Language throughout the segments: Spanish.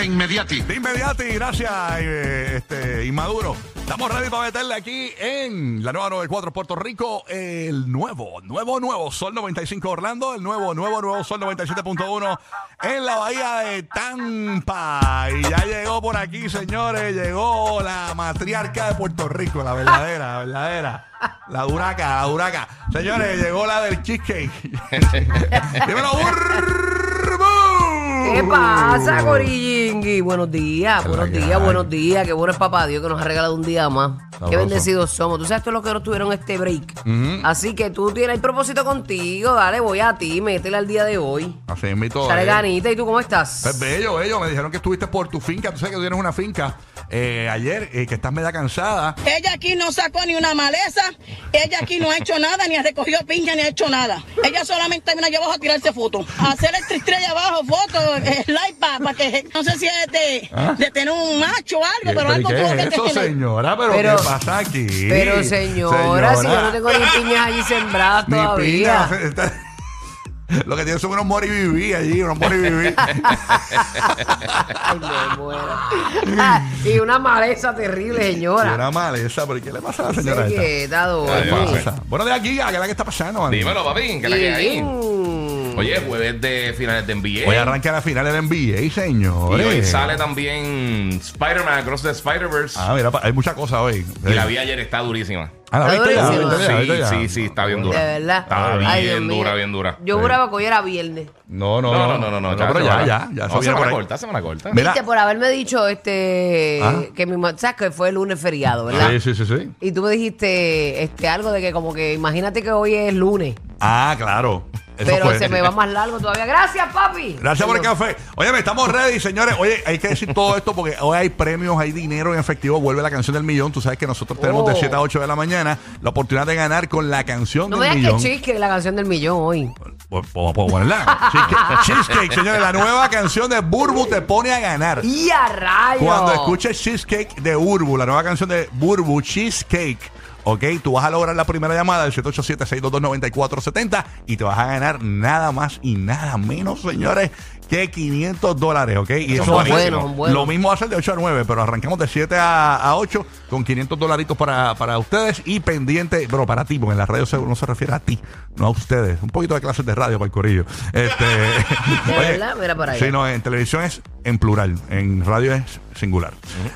De inmediati. De inmediato y gracias, eh, este, Inmaduro. Estamos ready para meterle aquí en la nueva 94 Puerto Rico el nuevo, nuevo, nuevo Sol 95 Orlando, el nuevo, nuevo, nuevo Sol 97.1 en la bahía de Tampa. Y ya llegó por aquí, señores, llegó la matriarca de Puerto Rico, la verdadera, la verdadera. La duraca, la duraca. Señores, llegó la del cheesecake. Dímelo. ¿Qué pasa, Buenos días, ¿Qué buenos días, hay? buenos días. Qué bueno es papá Dios que nos ha regalado un día más. Sabroso. Qué bendecidos somos. Tú sabes todo lo que nos tuvieron este break. Así que tú tienes el propósito contigo. Dale, voy a ti, métele al día de hoy. Así es, mi todo. Sale eh. ganita. ¿Y tú cómo estás? Pues bello, bello. Me dijeron que estuviste por tu finca. Tú sabes que tú tienes una finca eh, ayer, eh, que estás media cansada. Ella aquí no sacó ni una maleza, ella aquí no ha hecho nada, ni ha recogido piña, ni ha hecho nada. Ella solamente vino allá abajo a tirarse fotos, a hacer el tristре allá abajo, fotos, eh, like para que, no sé si es de, de tener un macho o algo, pero ¿y algo qué tuvo es que eso, tener. señora? ¿Pero, Pero- qué pasa aquí? Pero señora, si yo no tengo ni piñas allí sembradas Ni todavía. piña. está- Lo que tiene son unos moriviví allí, unos moriviví. Ay, me muero. Ah, y una maleza terrible, y señora. una maleza, ¿pero qué le pasa a la señora Sé esta? ¿Qué pasa? Bueno, de aquí, ¿qué es la que está pasando? Andy? Dímelo, papi, que la que hay. Mm. Oye, jueves de finales de NBA. Hoy arranca la final del NBA, y señores. hoy sale también Spider-Man Across the Spider-Verse. Ah, mira, hay muchas cosas hoy. y la vi ayer, está durísima. Ah, ¿la Está viste ya? durísima. ¿La viste ya? ¿La Sí, ya? sí, sí, está bien De dura. verdad. Está Ay, Dios bien mío. dura, bien dura. Yo juraba que hoy era viernes. No, no, No, no, no, no, no. pero ya, ya, ya. No, eso viene semana ahí. corta, semana corta. Mira. Viste, por haberme dicho este Ah. que mi ma- sabes que fue el lunes feriado, ¿verdad? Sí, sí, sí, sí. Y tú me dijiste este algo de que como que imagínate que hoy es lunes, Ah, claro. Eso pero fue. se me va más largo todavía. Gracias, papi. Gracias por el café. Oye, estamos ready, señores. Oye, hay que decir todo esto porque hoy hay premios, hay dinero en efectivo. Vuelve la canción del millón. Tú sabes que nosotros tenemos de Oh. 7 a 8 de la mañana la oportunidad de ganar con la canción No me del digas que millón. chisque la canción del millón hoy. Pues, pues, pues, ponerla. Cheesecake, Cheesecake, señores. La nueva canción de Burbu te pone a ganar. ¡Y a rayos! Cuando escuches Cheesecake de Burbu, la nueva canción de Burbu, Cheesecake, ok, tú vas a lograr la primera llamada del 787-622-9470 y te vas a ganar nada más y nada menos, señores, que 500 dólares, ok. Y eso buenos, son buenos. Lo mismo va a ser de 8 a 9, pero arrancamos de 7 a, a 8 con 500 dolaritos para, para ustedes y pendiente, bueno, para ti, porque en la radio se- no se refiere a ti, no a ustedes. Un poquito de clases de radio para el corillo. Este, ¿De verdad? Mira para allá. Sí, no, en televisión es en plural, en radio es singular.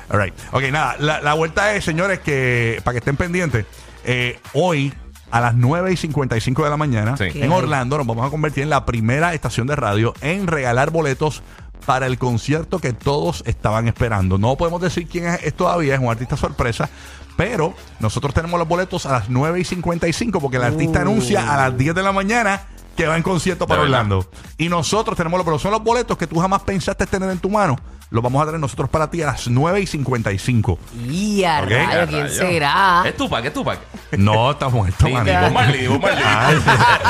All right. Ok, nada, la, la vuelta es, señores, que para que estén pendientes, eh, hoy a las 9 y 55 de la mañana Sí. en Orlando nos vamos a convertir en la primera estación de radio en regalar boletos para el concierto que todos estaban esperando. No podemos decir quién es, es todavía, es un artista sorpresa. Pero nosotros tenemos los boletos a las 9 y 55 porque el artista anuncia a las 10 de la mañana que va en concierto para. Orlando. Y nosotros tenemos los boletos. Son los boletos que tú jamás pensaste tener en tu mano. Los vamos a tener nosotros para ti a las 9 y 55. ¡Y a Ok! Ya, ¿Quién rayos. será? Es Tupac, es Tupac. No, está muerto, Sí, manito. Bob Marley, Bob Marley. Ay, sí.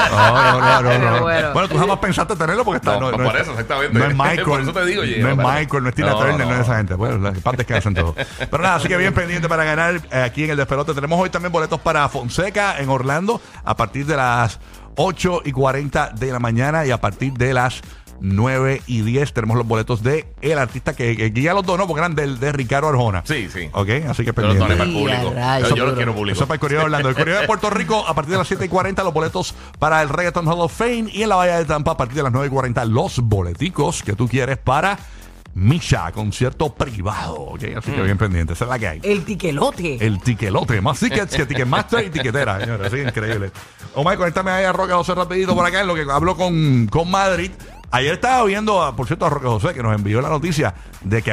No, no, no, no, Pero no. bueno. Bueno, tú jamás pensaste tenerlo porque está. No, por es- eso, exactamente. No es Michael. Por eso te digo, no Gio, es Michael, no es Tina No, Turner, no, no. es esa gente. Bueno, las partes que hacen todo. Pero nada, así que bien pendiente para ganar eh, aquí en el Despelote. Tenemos hoy también boletos para Fonseca en Orlando a partir de las 8 y 40 de la mañana y a partir de las 9 y 10 tenemos los boletos de el artista que, que ya los donó porque eran del, de Ricardo Arjona. Sí, sí. Ok, así que Yo los doné pendiente. para el público. Yo, yo los Eso- quiero Eso público. es para el Correo de Orlando. El Correo de Puerto Rico, a partir de las 7 y 40, los boletos para el Reggaeton Hall of Fame. Y en la Bahía de Tampa, a partir de las 9 y 40, los boleticos que tú quieres para Misha, concierto privado. ¿ok? Así que bien pendiente. Esa es la que hay. El tiquelote. El tiquelote, más tickets que Ticketmaster y tiquetera, señores. Así increíble. Omar, conéctame ahí a Roque José rapidito por acá en lo que hablo con, con Madrid. Ayer estaba viendo, a- por cierto, a Roque José, que nos envió la noticia de que,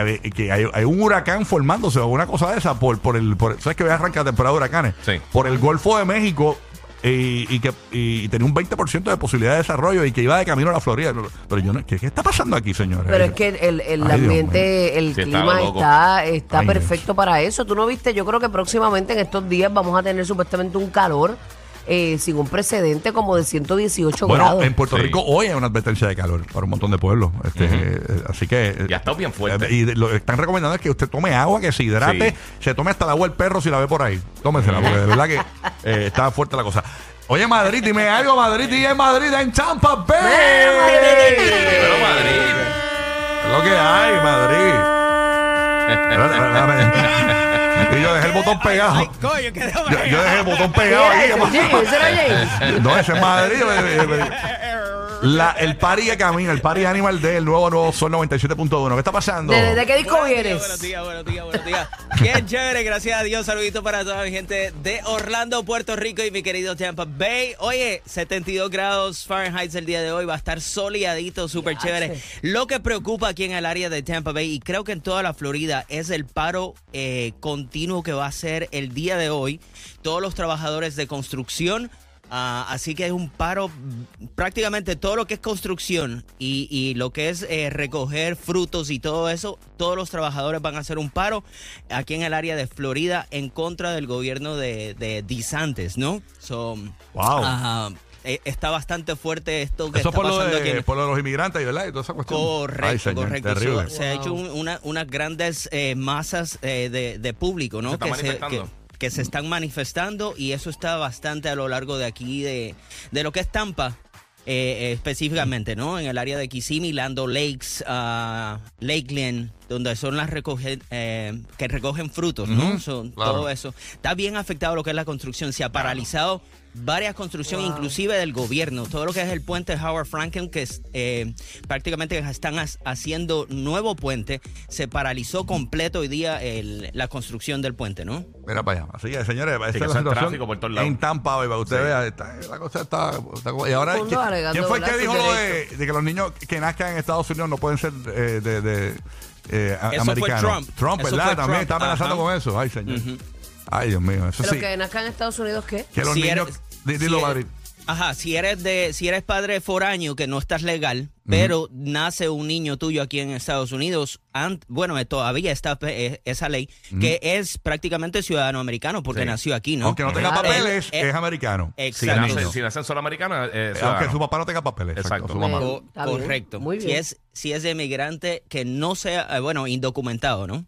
hay, hay un huracán formándose o una cosa de esa por, por el. Por, ¿Sabes que voy a arrancar temporada de huracanes? Sí. Por el Golfo de México. Y, y que y tenía un 20% de posibilidad de desarrollo y que iba de camino a la Florida. Pero yo no, ¿qué, qué está pasando aquí, señores? Pero es que el, el Ay, ambiente, el Sí, clima está, está Ay, perfecto para eso. Tú no viste, yo creo que próximamente en estos días vamos a tener supuestamente un calor eh, sin un precedente como de 118 Bueno, grados. en Puerto Sí. Rico hoy hay una advertencia de calor para un montón de pueblos. Este, eh, Así que. eh, Ya está bien fuerte. Y de- lo que están recomendando es que usted tome agua, que se hidrate, Sí. se tome hasta el agua el perro si la ve por ahí. Tómensela, porque de verdad que eh, está fuerte la cosa. Oye, Madrid, dime algo, Madrid, y en Madrid, en Tampa Bay. Pero Madrid. lo que hay, Madrid. Y yo dejé el botón pegado. Ay, coño, que Yo, yo dejé el botón pegado James. No, ese es Madrid. La, el party que camina, el party animal del nuevo nuevo Sol 97.1. ¿Qué está pasando? ¿De, de qué disco Buenos días, vienes? buenos días, buenos días, buenos días. Bien chévere, gracias a Dios. Saludito para toda mi gente de Orlando, Puerto Rico y mi querido Tampa Bay. Oye, 72 grados Fahrenheit el día de hoy. Va a estar soleadito, súper chévere. Lo que preocupa aquí en el área de Tampa Bay y creo que en toda la Florida es el paro eh, continuo que va a ser el día de hoy. Todos los trabajadores de construcción. Ah, así que es un paro, prácticamente todo lo que es construcción y, y lo que es eh, recoger frutos y todo eso, todos los trabajadores van a hacer un paro aquí en el área de Florida en contra del gobierno de, de DeSantis, ¿no? So, Wow. eh, está bastante fuerte esto que Eso está por pasando de, por lo de los inmigrantes, ¿verdad? Y toda esa cuestión. Correcto, Ay, señor, correcto. Terrible. Se ha hecho un- una- unas grandes eh, masas eh, de, de público, ¿no? Se está que, manifestando. que- que se están manifestando y eso está bastante a lo largo de aquí, de, de lo que es Tampa. eh, eh, específicamente, ¿no? En el área de Kissimmee, Lando Lakes, ah, Lakeland, donde son las recogen, eh, que recogen frutos, ¿no? Son claro. Todo eso. Está bien afectado lo que es la construcción. Se ha paralizado varias construcciones, inclusive del gobierno. Todo lo que es el puente Howard Franklin, que es, eh, prácticamente están ha- haciendo nuevo puente, se paralizó completo hoy día el- la construcción del puente, ¿no? Mira para allá. Así que, señores, esta que es la es situación por todos lados. en Tampa hoy, para que usted Sí. vea. está- la cosa está, está como- Y ahora, ¿quién, fue el que dijo lo de, que los niños que nazcan en Estados Unidos no pueden ser eh, de, de eh, Eso fue americanos? Trump. Eso ¿verdad? fue También Trump. está amenazando Ajá. con eso. Ay, señor. Ay, Dios mío. Eso Pero sí. que nazcan en Estados Unidos, ¿qué? Que los Si niños. eres- di- si Dilo, eres- Madrid. Ajá, si eres de, si eres padre foráneo que no estás legal, pero nace un niño tuyo aquí en Estados Unidos, ant- bueno, eh, todavía está eh, esa ley, que es prácticamente ciudadano americano porque Sí. nació aquí, ¿no? Aunque no tenga papeles, Eh, eh, es americano. Si Exacto. niño. nacen, si nacen solo americanos, eh, Aunque su papá no tenga papeles. Exacto. Exacto. Su mamá. Co- Está bien, correcto. muy Si bien. es, si es de inmigrante que no sea, eh, bueno, indocumentado, ¿no?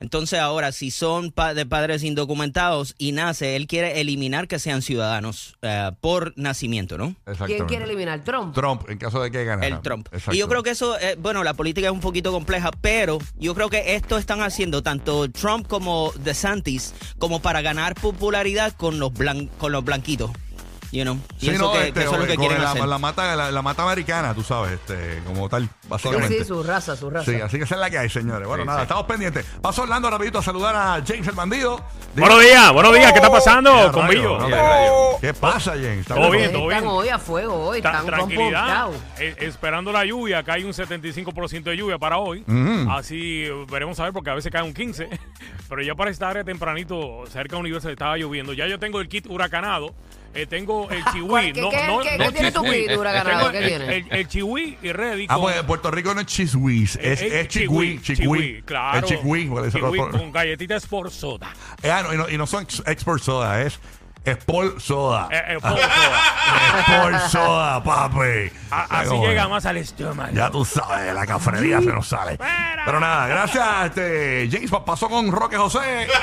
Entonces ahora, si son pa- de padres indocumentados y nace, él quiere eliminar que sean ciudadanos eh, por nacimiento, ¿no? ¿Quién quiere eliminar? ¿Trump? Trump, en caso de que ganara. El Trump. Exacto. Y yo creo que eso, eh, bueno, la política es un poquito compleja, pero yo creo que esto están haciendo tanto Trump como DeSantis como para ganar popularidad con los con los blanquitos. You know? Sí, Pienso no, que, este, que eso es lo que quieren la, hacer. la mata, la, la mata americana, tú sabes, este, como tal, básicamente. sí, su raza, su raza. Sí, así que esa es la que hay, señores. Bueno, Sí, nada, sí. estamos pendientes. Paso Orlando rapidito a saludar a James el bandido. Buenos días, buenos días, ¿qué está pasando, Mira, conmigo? no. ¿Qué pasa, James? ¿Está Todo bien, todo Están bien. hoy a fuego, hoy. Ta- Están tranquilidad, eh, esperando la lluvia, acá hay un 75% de lluvia para hoy, así eh, veremos a ver porque a veces cae un 15, pero ya para esta área tempranito, cerca de Universal estaba lloviendo, ya yo tengo el kit huracanado, eh, tengo el chihui, ¿Cuál- qué- qué- qué- qué tiene tu chihui. kit huracanado? Tengo ¿Qué el- tiene? El, el chihui y ready Ah, con- pues Puerto Rico no es chiswis, es, eh, es claro. Es chigüí, porque dice Chihui otro- con galletita Sport Soda. Eh, ah, no, y, no, y no son ex- export soda, es Sport soda. Eh, eh, Sport Soda. Sport soda, papi. A- así Bueno, llega más al estómago. Ya tú sabes, la cafrería se nos sale. Pero nada, gracias, este, James. pa- Pasó con Roque José.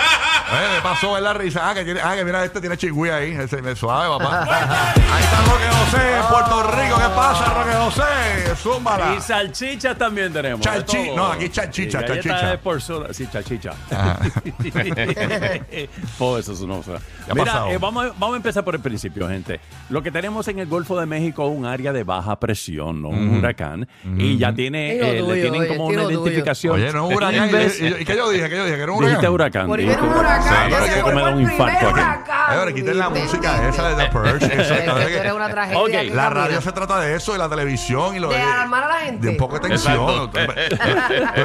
Eh, me pasó en la risa. Ah, que, tiene, ah, que mira, este tiene chigüí ahí. Ese me suave, papá. Ahí está Roque José, en Puerto Rico. ¿Qué pasa, Roque José? Zúmbala. Y salchichas también tenemos. de Chalchi- todo. no, aquí chalchicha, Y galletas chalchicha. de por soda. Sí, chalchicha. oh, eso es una cosa. ¿Qué ha Mira, pasado? eh, vamos, vamos a empezar por el principio, gente. Lo que tenemos en el Golfo de México es un área de baja presión, no un huracán. Y ya tiene, eh, tuyo, le tienen oye, como una tuyo. identificación. Oye, no un huracán. Inves- ¿Y, y- y qué yo dije? ¿Qué yo dije? ¿Que era un Dijiste huracán? huracán. Porque era un huracán. Sí, que me da un infarto aquí. Ahora quiten la música esa de The Purge. eso, Es una tragedia. La radio se trata de eso y la televisión y lo De alarmar a la gente. De un poco de tensión. Tú le-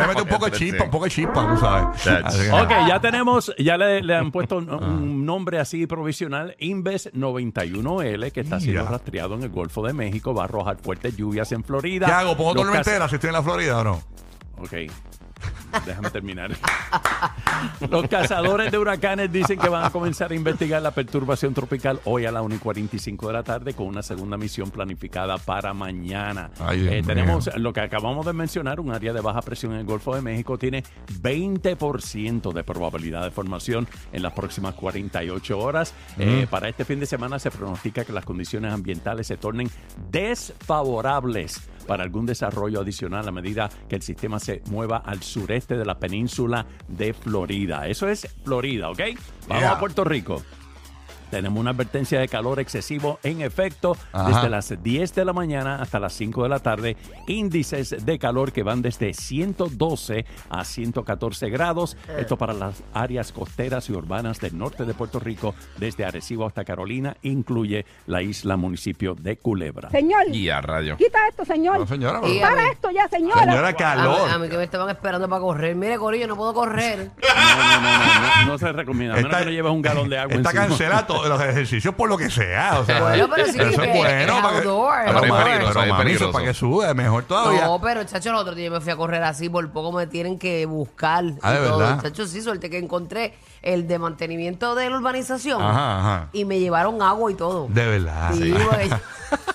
metes un poco de chispa, un poco de chispa, tú sabes. Ok, ya tenemos, ya le, le han puesto un, un nombre así provisional, Inves 91L, que está siendo rastreado en el Golfo de México, va a arrojar fuertes lluvias en Florida. ¿Qué hago? ¿Pongo Los tormenta cas- entera si estoy en la Florida o no? Ok. Déjame terminar. Los cazadores de huracanes dicen que van a comenzar a investigar la perturbación tropical hoy a la 1 y 45 de la tarde con una segunda misión planificada para mañana. Ay, Eh, tenemos lo que acabamos de mencionar, un área de baja presión en el Golfo de México tiene 20% de probabilidad de formación en las próximas 48 horas. Eh, para este fin de semana se pronostica que las condiciones ambientales se tornen desfavorables para algún desarrollo adicional a medida que el sistema se mueva al sureste de la península de Florida. Eso es Florida, ¿ok? Vamos Yeah. a Puerto Rico. Tenemos una advertencia de calor excesivo en efecto Ajá. desde las 10 de la mañana hasta las 5 de la tarde. Índices de calor que van desde 112 a 114 grados. Esto para las áreas costeras y urbanas del norte de Puerto Rico, desde Arecibo hasta Carolina, incluye la isla municipio de Culebra. Señor, Y a radio. quita esto, señor. No, señora, mí- Para esto ya, señora. señora A mí, calor. a mí que me estaban esperando para correr. Mire, Corillo, no puedo correr. No, no, no, no, no, no se recomienda. A menos Está- que no lleves un galón de agua Está encima. cancelado los ejercicios por lo que sea. O sea, Bueno, pero sí eso que- es bueno. es para que- outdoor, pero, es mami, peligroso, pero, es mami, eso peligroso. es para que sube, mejor todavía. No, pero chacho, el otro día me fui a correr así, por poco me tienen que buscar. Ah, y ¿de todo. verdad? Chacho, sí, suerte que encontré el de mantenimiento de la urbanización. Ajá, ajá. Y me llevaron agua y todo. De verdad. Sí,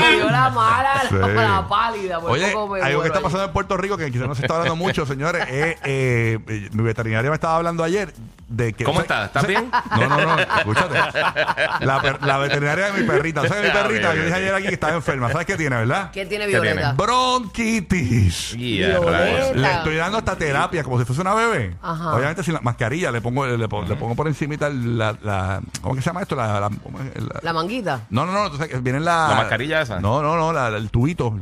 me dio la mala, Sí. la pálida. Por Oye, poco me algo que está ahí. pasando en Puerto Rico, que quizás no se está hablando mucho, señores, es, eh, eh, mi veterinaria me estaba hablando ayer de que... ¿Cómo o sea, estás? ¿Estás bien? No, no, no, escúchate. La, per- la veterinaria de mi perrita. ¿Sabes mi Ah, perrita? ok, Yo dije ok. ayer aquí que estaba enferma. ¿Sabes qué tiene, verdad? ¿Qué tiene ¿Qué Violeta? Bronquitis. Y a Violeta. rayos. Le estoy dando esta terapia como si fuese una bebé. Ajá. Obviamente sin la mascarilla le pongo, le, pongo, le pongo por encimita la, la- ¿cómo que se llama esto? La, la- ¿cómo es? La- La manguita. no, no, no, que viene la ¿La mascarilla esa? No, no, no, la- el tubito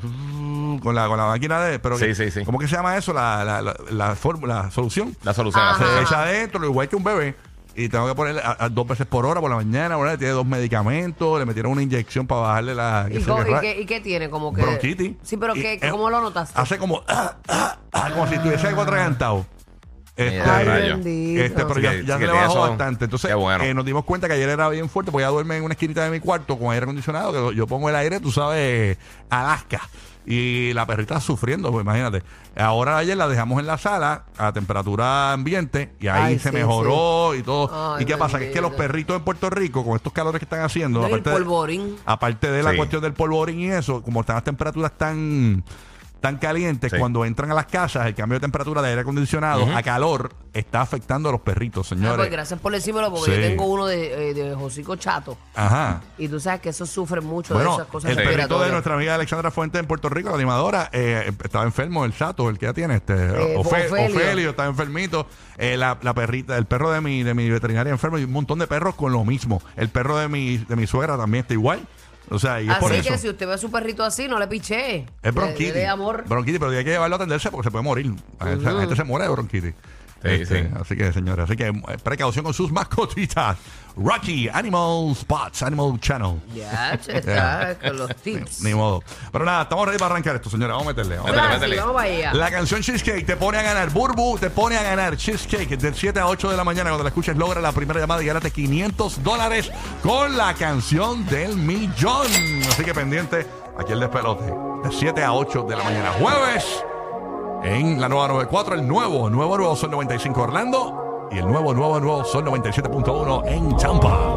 con la con la máquina de pero Sí, que- sí, sí. ¿Cómo que se llama eso? La la, la, la fórmula, la solución. La solución. Ajá. la Se echa adentro, igual que un bebé. Y tengo que ponerle a- a dos veces por hora por la mañana, ¿verdad? Tiene dos medicamentos, le metieron una inyección para bajarle la ¿Y, qué y ra- qué, y qué tiene? Como que... bronquitis. Sí, pero Y ¿qué, es- ¿cómo lo notaste? Hace como ah, ah, ah, como si tuviese algo atragantado. Este, Ay, este, pero Sí ya, ya se le bajó eso. bastante. Entonces, bueno. eh, nos dimos cuenta que ayer era bien fuerte, porque ella duerme en una esquinita de mi cuarto con aire acondicionado, que yo pongo el aire, tú sabes, Alaska. Y la perrita sufriendo, pues imagínate. Ahora ayer la dejamos en la sala a temperatura ambiente y ahí Ay, se sí, mejoró y todo. Ay, ¿Y qué pasa? Que es que los perritos en Puerto Rico, con estos calores que están haciendo, No, y el aparte de- polvorín. aparte de la Sí. cuestión del polvorín y eso, como están las temperaturas tan tan calientes, Sí. cuando entran a las casas, el cambio de temperatura de aire acondicionado a calor está afectando a los perritos, Ah, pues señores. gracias por decírmelo, porque Sí. yo tengo uno de, eh, de hocico chato. Ajá. Y tú sabes que eso sufre mucho de Bueno, esas cosas el perrito de nuestra amiga Alexandra Fuente en Puerto Rico, la animadora, eh, estaba enfermo, el chato, el que ya tiene, este, Eh, Ofe- Ofelio. Ofelio, estaba enfermito. Eh, la, la perrita, el perro de mi, de mi veterinaria enfermo y un montón de perros con lo mismo. El perro de mi, de mi suegra también está igual. O sea, y es por Así eso. que si usted ve a su perrito así, no le piche. Es bronquitis. De amor. Bronquitis, pero hay que llevarlo a atenderse porque se puede morir. La gente- La gente se muere de bronquitis. Sí, Este, sí. Así que, señores, así que eh, precaución con sus mascotitas. Rocky Animal Spots, Animal Channel. Ya, che, está con los tips. ni modo. Pero nada, estamos ready para arrancar esto, señores. Vamos a meterle. Vamos a métele. vamos allá. la canción Cheesecake te pone a ganar. Burbu te pone a ganar. Cheesecake del 7 a 8 de la mañana. Cuando la escuches, logra la primera llamada y gánate 500 dólares con la canción del millón. Así que pendiente aquí el despelote. De 7 a 8 de la mañana. Jueves en la nueva 94. El nuevo, nuevo, nuevo Sol 95 Orlando. Y el nuevo, nuevo, nuevo Sol 97.1 en Tampa.